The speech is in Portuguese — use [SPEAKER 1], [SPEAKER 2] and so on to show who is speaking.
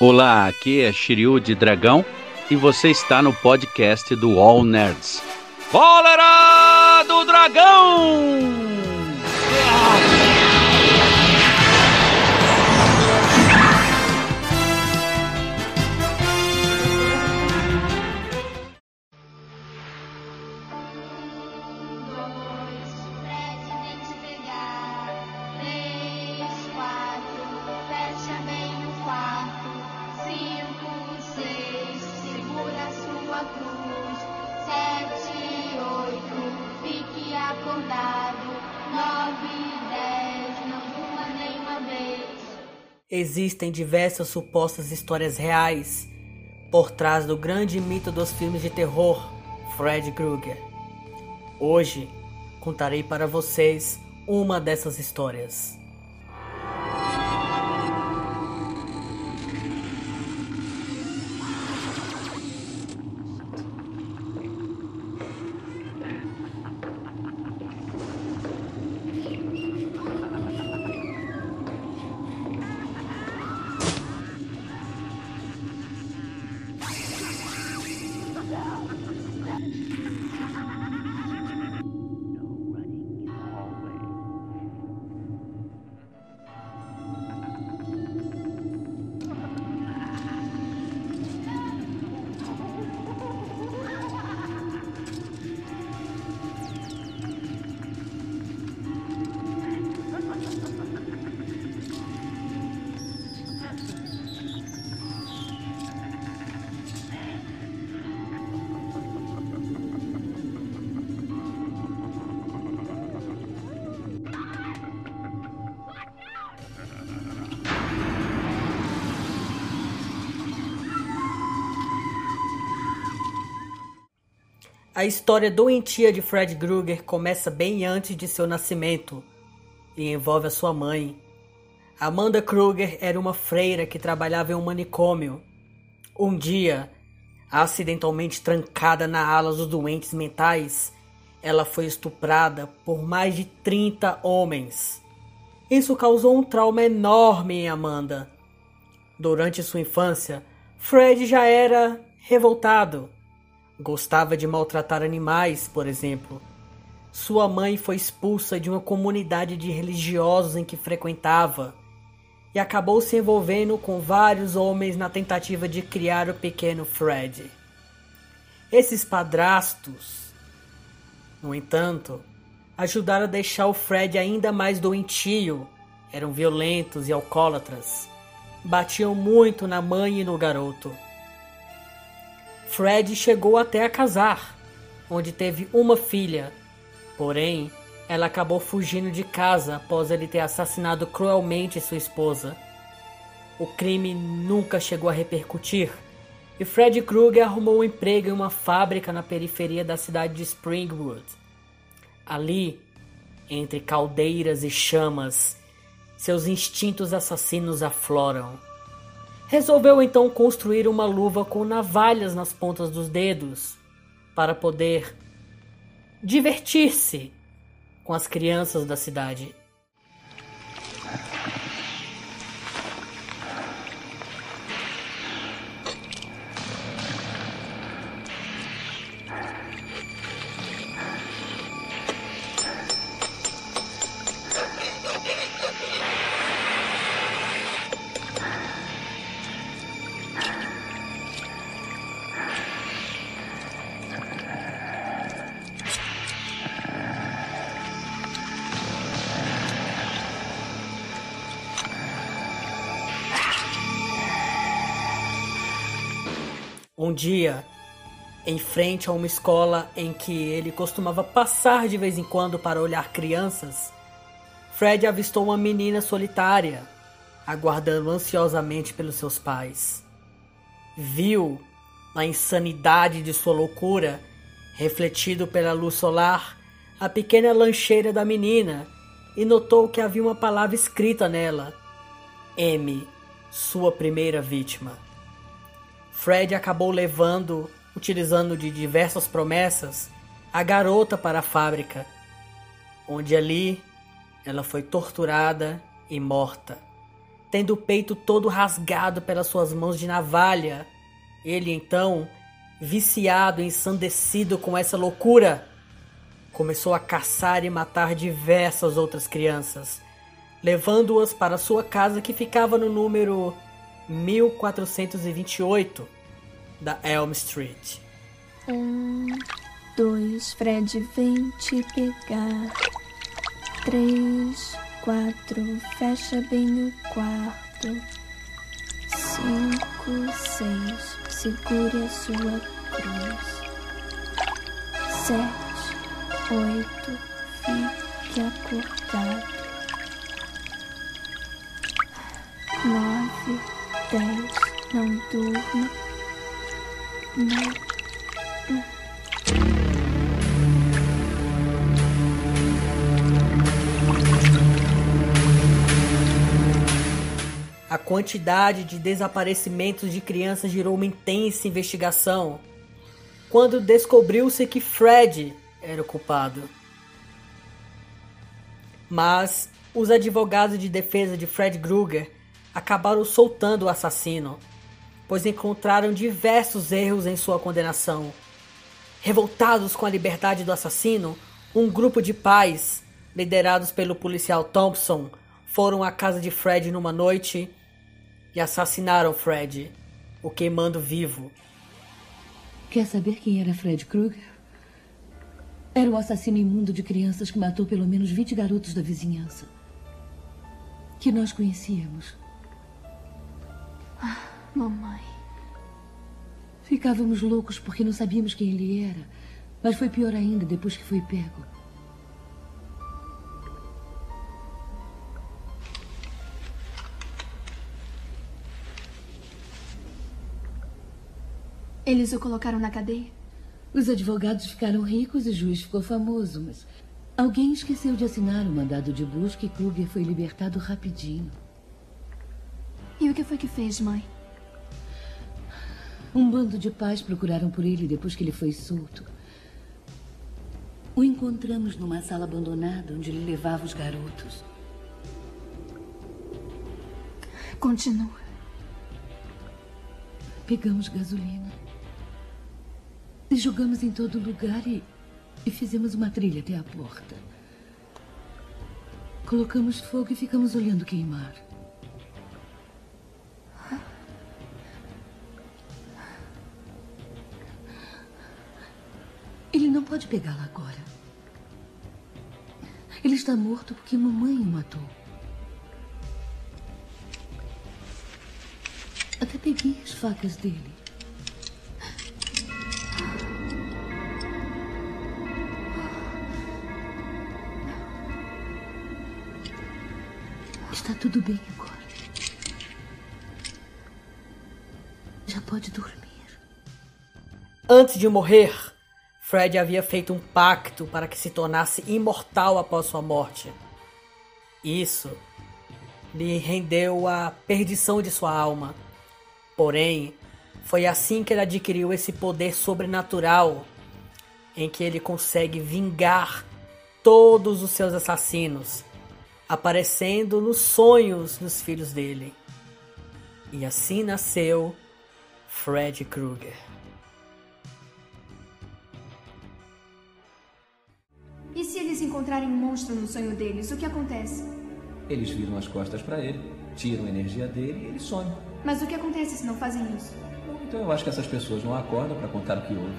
[SPEAKER 1] Olá, aqui é Shiryu de Dragão e você está no podcast do All Nerds. Cólera do Dragão!
[SPEAKER 2] Existem diversas supostas histórias reais por trás do grande mito dos filmes de terror, Fred Krueger. Hoje contarei para vocês uma dessas histórias. A história doentia de Fred Krueger começa bem antes de seu nascimento e envolve a sua mãe. Amanda Krueger era uma freira que trabalhava em um manicômio. Um dia, acidentalmente trancada na ala dos doentes mentais, ela foi estuprada por mais de 30 homens. Isso causou um trauma enorme em Amanda. Durante sua infância, Fred já era revoltado. Gostava de maltratar animais, por exemplo. Sua mãe foi expulsa de uma comunidade de religiosos em que frequentava e acabou se envolvendo com vários homens na tentativa de criar o pequeno Fred. Esses padrastos, no entanto, ajudaram a deixar o Fred ainda mais doentio. Eram violentos e alcoólatras. Batiam muito na mãe e no garoto. Fred chegou até a casar, onde teve uma filha. Porém, ela acabou fugindo de casa após ele ter assassinado cruelmente sua esposa. O crime nunca chegou a repercutir e Fred Krueger arrumou um emprego em uma fábrica na periferia da cidade de Springwood. Ali, entre caldeiras e chamas, seus instintos assassinos afloram. Resolveu então construir uma luva com navalhas nas pontas dos dedos para poder divertir-se com as crianças da cidade. Um dia, em frente a uma escola em que ele costumava passar de vez em quando para olhar crianças, Fred avistou uma menina solitária, aguardando ansiosamente pelos seus pais. Viu, na insanidade de sua loucura, refletido pela luz solar, a pequena lancheira da menina e notou que havia uma palavra escrita nela: M, sua primeira vítima. Fred acabou levando, utilizando de diversas promessas, a garota para a fábrica, onde ali ela foi torturada e morta. tendo o peito todo rasgado pelas suas mãos de navalha. Ele então, viciado, ensandecido com essa loucura, começou a caçar e matar diversas outras crianças, levando-as para sua casa que ficava no número 1428 da Elm Street.
[SPEAKER 3] Um, dois, Fred, vem te pegar. Três, quatro, fecha bem o quarto. Cinco, seis, segure a sua cruz. Sete, oito, fique acordado. Nove, dez, não durma. Não.
[SPEAKER 2] A quantidade de desaparecimentos de crianças gerou uma intensa investigação. Quando descobriu-se que Fred era o culpado. Mas os advogados de defesa de Fred Krueger acabaram soltando o assassino, pois encontraram diversos erros em sua condenação. Revoltados com a liberdade do assassino, um grupo de pais, liderados pelo policial Thompson, foram à casa de Fred numa noite e assassinaram Fred, o queimando vivo.
[SPEAKER 4] Quer saber quem era Fred Krueger? Era o assassino imundo de crianças que matou pelo menos 20 garotos da vizinhança. Que nós conhecíamos.
[SPEAKER 3] Ah, mamãe.
[SPEAKER 4] Ficávamos loucos porque não sabíamos quem ele era. Mas foi pior ainda depois que foi pego.
[SPEAKER 3] Eles o colocaram na cadeia?
[SPEAKER 4] Os advogados ficaram ricos e o juiz ficou famoso, mas alguém esqueceu de assinar o mandado de busca e Kruger foi libertado rapidinho.
[SPEAKER 3] E o que foi que fez, mãe?
[SPEAKER 4] Um bando de pais procuraram por ele depois que ele foi solto. O encontramos numa sala abandonada onde ele levava os garotos.
[SPEAKER 3] Continua.
[SPEAKER 4] Pegamos gasolina. E jogamos em todo lugar e, e fizemos uma trilha até a porta. Colocamos fogo e ficamos olhando queimar. Pegá-la agora. Ele está morto porque mamãe o matou. Até peguei as facas dele. Está tudo bem agora. Já pode dormir.
[SPEAKER 2] Antes de morrer, Fred havia feito um pacto para que se tornasse imortal após sua morte. Isso lhe rendeu a perdição de sua alma. Porém, foi assim que ele adquiriu esse poder sobrenatural em que ele consegue vingar todos os seus assassinos, aparecendo nos sonhos dos filhos dele. E assim nasceu Fred Krueger.
[SPEAKER 3] E se eles encontrarem um monstro no sonho deles, o que acontece?
[SPEAKER 5] Eles viram as costas para ele, tiram a energia dele e ele some.
[SPEAKER 3] Mas o que acontece se não fazem isso?
[SPEAKER 5] Então eu acho que essas pessoas não acordam para contar o que houve.